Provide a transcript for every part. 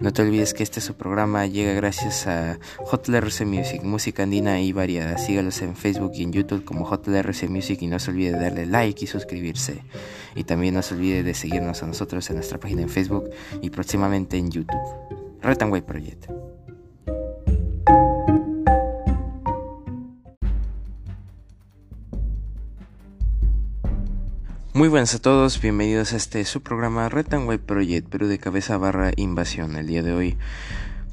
No te olvides que este su programa llega gracias a JLRC Music, música andina y variada. Sígalos en Facebook y en YouTube como JLRC Music y no se olvide de darle like y suscribirse. Y también no se olvide de seguirnos a nosotros en nuestra página en Facebook y próximamente en YouTube. Red Project. Muy buenas a todos, bienvenidos a este su programa Red and Project, Perú de cabeza barra invasión. El día de hoy,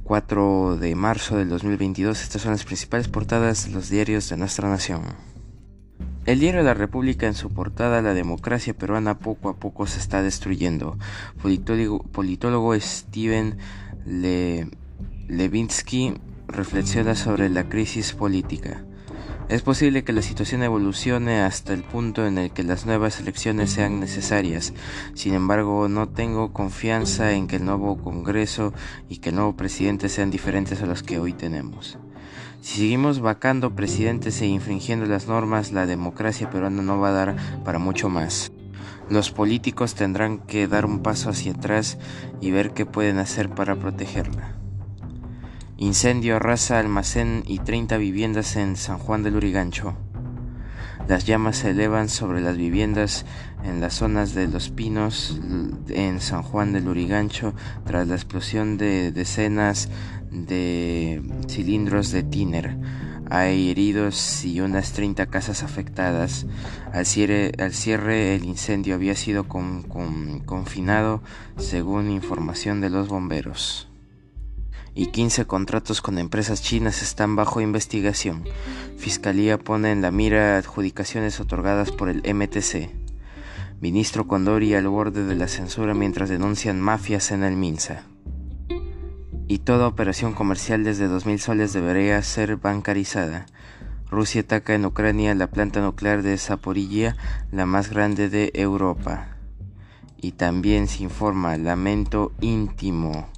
4 de marzo del 2022, estas son las principales portadas de los diarios de nuestra nación. El diario La República en su portada La democracia peruana poco a poco se está destruyendo. Politólogo, Steven Le, Levinsky reflexiona sobre la crisis política. Es posible que la situación evolucione hasta el punto en el que las nuevas elecciones sean necesarias. Sin embargo, no tengo confianza en que el nuevo Congreso y que el nuevo presidente sean diferentes a los que hoy tenemos. Si seguimos vacando presidentes e infringiendo las normas, la democracia peruana no va a dar para mucho más. Los políticos tendrán que dar un paso hacia atrás y ver qué pueden hacer para protegerla. Incendio arrasa almacén y 30 viviendas en San Juan del Urigancho. Las llamas se elevan sobre las viviendas en las zonas de Los Pinos en San Juan del Urigancho tras la explosión de decenas de cilindros de tiner. Hay heridos y unas 30 casas afectadas. Al cierre, al cierre el incendio había sido confinado según información de los bomberos y 15 contratos con empresas chinas están bajo investigación. Fiscalía pone en la mira adjudicaciones otorgadas por el MTC. Ministro Condori al borde de la censura mientras denuncian mafias en el Minsa. Y toda operación comercial desde 2.000 soles debería ser bancarizada. Rusia ataca en Ucrania la planta nuclear de Zaporilla, la más grande de Europa. Y también se informa lamento íntimo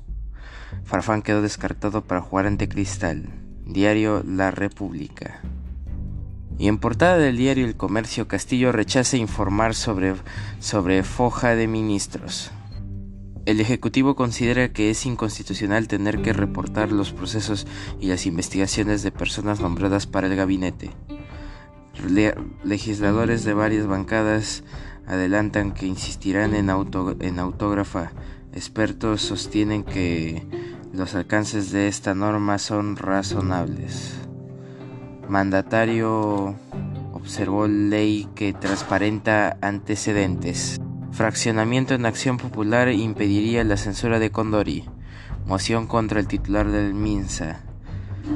Farfán quedó descartado para jugar ante Cristal. Diario La República. Y en portada del diario El Comercio, Castillo rechaza informar sobre, sobre foja de ministros. El Ejecutivo considera que es inconstitucional tener que reportar los procesos y las investigaciones de personas nombradas para el gabinete. legisladores de varias bancadas adelantan que insistirán en, en autógrafa. Expertos sostienen que los alcances de esta norma son razonables. Mandatario observó ley que transparenta antecedentes. Fraccionamiento en acción popular impediría la censura de Condori. Moción contra el titular del MINSA.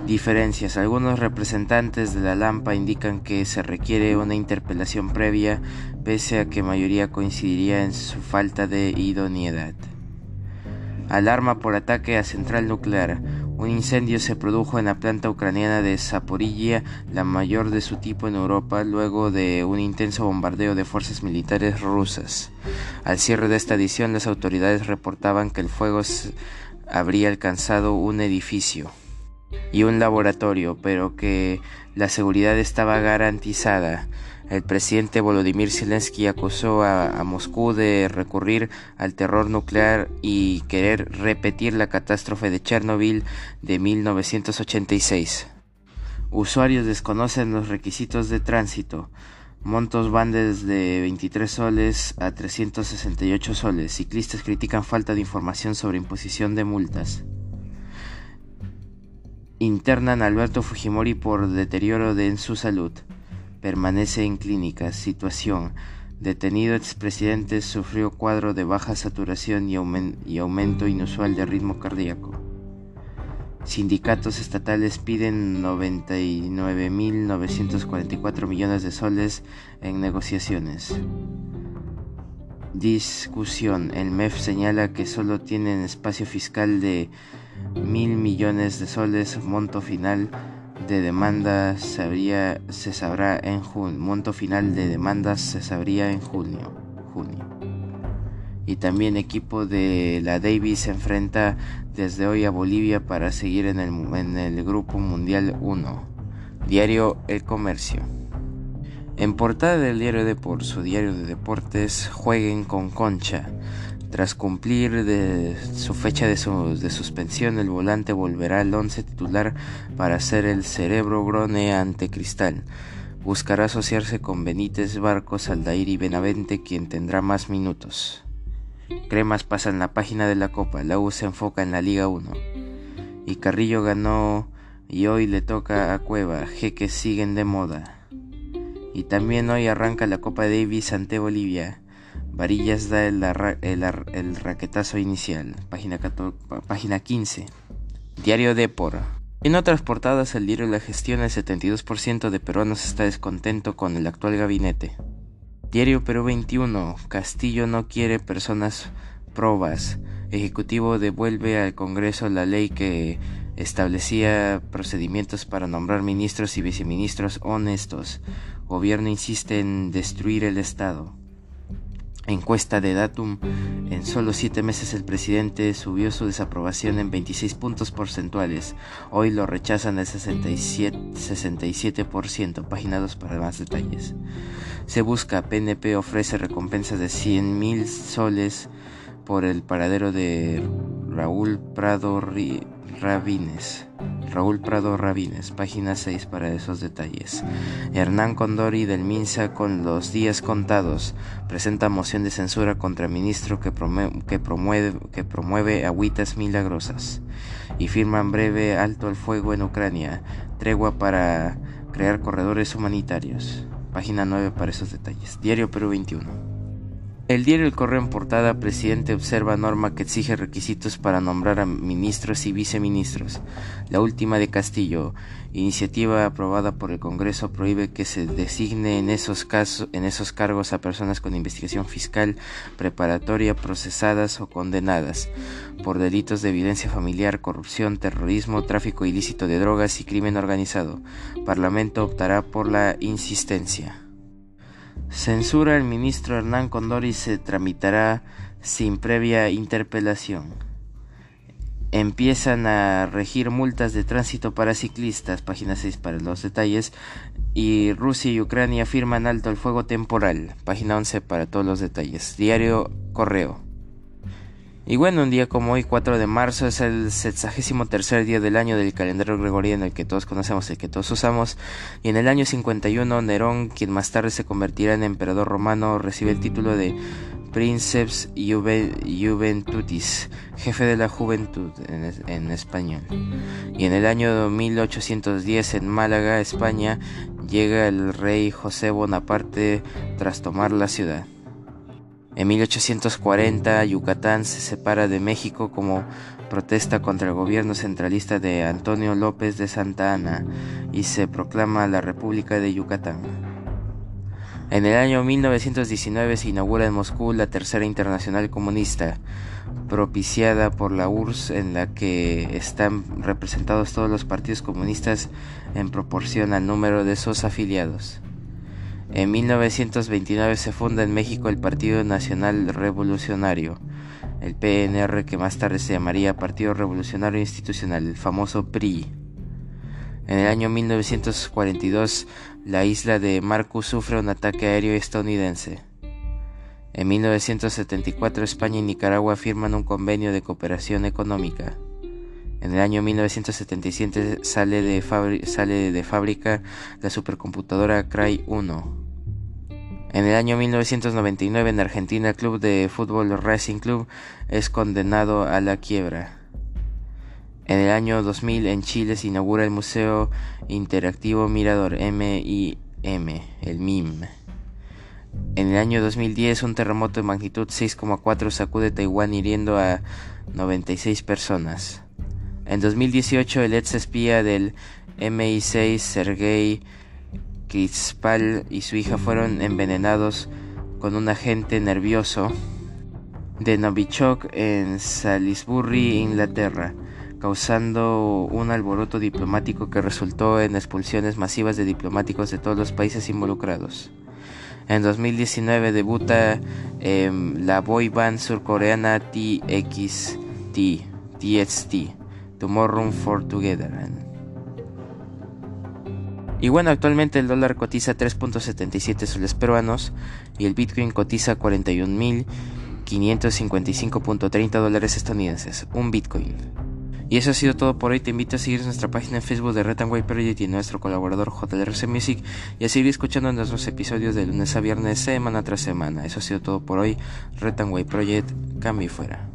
Diferencias. Algunos representantes de la Lampa indican que se requiere una interpelación previa, pese a que mayoría coincidiría en su falta de idoneidad. Alarma por ataque a central nuclear. Un incendio se produjo en la planta ucraniana de Zaporilla, la mayor de su tipo en Europa, luego de un intenso bombardeo de fuerzas militares rusas. Al cierre de esta edición, las autoridades reportaban que el fuego habría alcanzado un edificio y un laboratorio, pero que la seguridad estaba garantizada. El presidente Volodymyr Zelensky acusó a, Moscú de recurrir al terror nuclear y querer repetir la catástrofe de Chernobyl de 1986. Usuarios desconocen los requisitos de tránsito. Montos van desde 23 soles a 368 soles. Ciclistas critican falta de información sobre imposición de multas. Internan a Alberto Fujimori por deterioro de en su salud permanece en clínica. Situación. Detenido expresidente sufrió cuadro de baja saturación y, aumento inusual de ritmo cardíaco. Sindicatos estatales piden 99.944 millones de soles en negociaciones. Discusión. El MEF señala que solo tienen espacio fiscal de mil millones de soles, monto final de demandas se, se sabrá en junio. Monto final de demandas se sabría en junio. junio. Y también equipo de la Davis se enfrenta desde hoy a Bolivia para seguir en el, en el Grupo Mundial 1. Diario El Comercio. En portada del diario Deport, su diario de deportes, jueguen con concha. Tras cumplir su fecha de, suspensión, el volante volverá al once titular para hacer el cerebro grone ante Cristal. Buscará asociarse con Benítez, Barcos, Aldair y Benavente, quien tendrá más minutos. Cremas pasa en la página de la Copa, la U se enfoca en la Liga 1. Y Carrillo ganó y hoy le toca a Cueva, jeques siguen de moda. Y también hoy arranca la Copa Davis ante Bolivia. Varillas da el, el, raquetazo inicial. Página, página 15. Diario Depor. En otras portadas, el diario La Gestión, el 72% de peruanos está descontento con el actual gabinete. Diario Perú 21. Castillo no quiere personas probas. Ejecutivo devuelve al Congreso la ley que establecía procedimientos para nombrar ministros y viceministros honestos. Gobierno insiste en destruir el Estado. Encuesta de Datum, en solo siete meses el presidente subió su desaprobación en 26 puntos porcentuales. Hoy lo rechazan al 67%, 67%. Página 2 para más detalles. Se busca, PNP ofrece recompensa de 100 mil soles por el paradero de Raúl Prado Rabines. Raúl Prado Rabines, página 6 para esos detalles. Hernán Condori del Minsa con los días contados presenta moción de censura contra ministro que, promueve, que agüitas milagrosas y firman breve alto al fuego en Ucrania, tregua para crear corredores humanitarios. Página 9 para esos detalles. Diario Perú 21. El diario El Correo en portada, presidente observa norma que exige requisitos para nombrar a ministros y viceministros. La última de Castillo, iniciativa aprobada por el Congreso, prohíbe que se designe en esos, casos, en esos cargos a personas con investigación fiscal preparatoria procesadas o condenadas por delitos de evidencia familiar, corrupción, terrorismo, tráfico ilícito de drogas y crimen organizado. Parlamento optará por la insistencia. Censura el ministro Hernán Condori se tramitará sin previa interpelación. Empiezan a regir multas de tránsito para ciclistas, página 6 para los detalles, y Rusia y Ucrania firman alto el fuego temporal, página 11 para todos los detalles. Diario Correo. Y bueno, un día como hoy, 4 de marzo, es el 63 día del año del calendario gregoriano, el que todos conocemos, el que todos usamos. Y en el año 51, Nerón, quien más tarde se convertirá en emperador romano, recibe el título de Princeps Juventutis, jefe de la juventud en, en español. Y en el año 1810, en Málaga, España, llega el rey José Bonaparte tras tomar la ciudad. En 1840, Yucatán se separa de México como protesta contra el gobierno centralista de Antonio López de Santa Ana y se proclama la República de Yucatán. En el año 1919 se inaugura en Moscú la Tercera Internacional Comunista, propiciada por la URSS en la que están representados todos los partidos comunistas en proporción al número de sus afiliados. En 1929 se funda en México el Partido Nacional Revolucionario, el PNR que más tarde se llamaría Partido Revolucionario Institucional, el famoso PRI. En el año 1942 la isla de Marcus sufre un ataque aéreo estadounidense. En 1974 España y Nicaragua firman un convenio de cooperación económica. En el año 1977 sale de, fábrica la supercomputadora Cray 1. En el año 1999 en Argentina el club de fútbol Racing Club es condenado a la quiebra. En el año 2000 en Chile se inaugura el Museo Interactivo Mirador MIM, el MIM. En el año 2010 un terremoto de magnitud 6,4 sacude Taiwán hiriendo a 96 personas. En 2018 el ex espía del MI6 Sergei Krispal y su hija fueron envenenados con un agente nervioso de Novichok en Salisbury, Inglaterra, causando un alboroto diplomático que resultó en expulsiones masivas de diplomáticos de todos los países involucrados. En 2019 debuta la boy band surcoreana TXT, TXT, Tomorrow for Together. Y bueno, actualmente el dólar cotiza 3.77 soles peruanos y el Bitcoin cotiza 41.500 555.30 dólares estadounidenses, un Bitcoin. Y eso ha sido todo por hoy. Te invito a seguir nuestra página en Facebook de Red White Project y nuestro colaborador JLRC Music y a seguir escuchando nuestros episodios de lunes a viernes, semana tras semana. Eso ha sido todo por hoy. Red Project, cambio y fuera.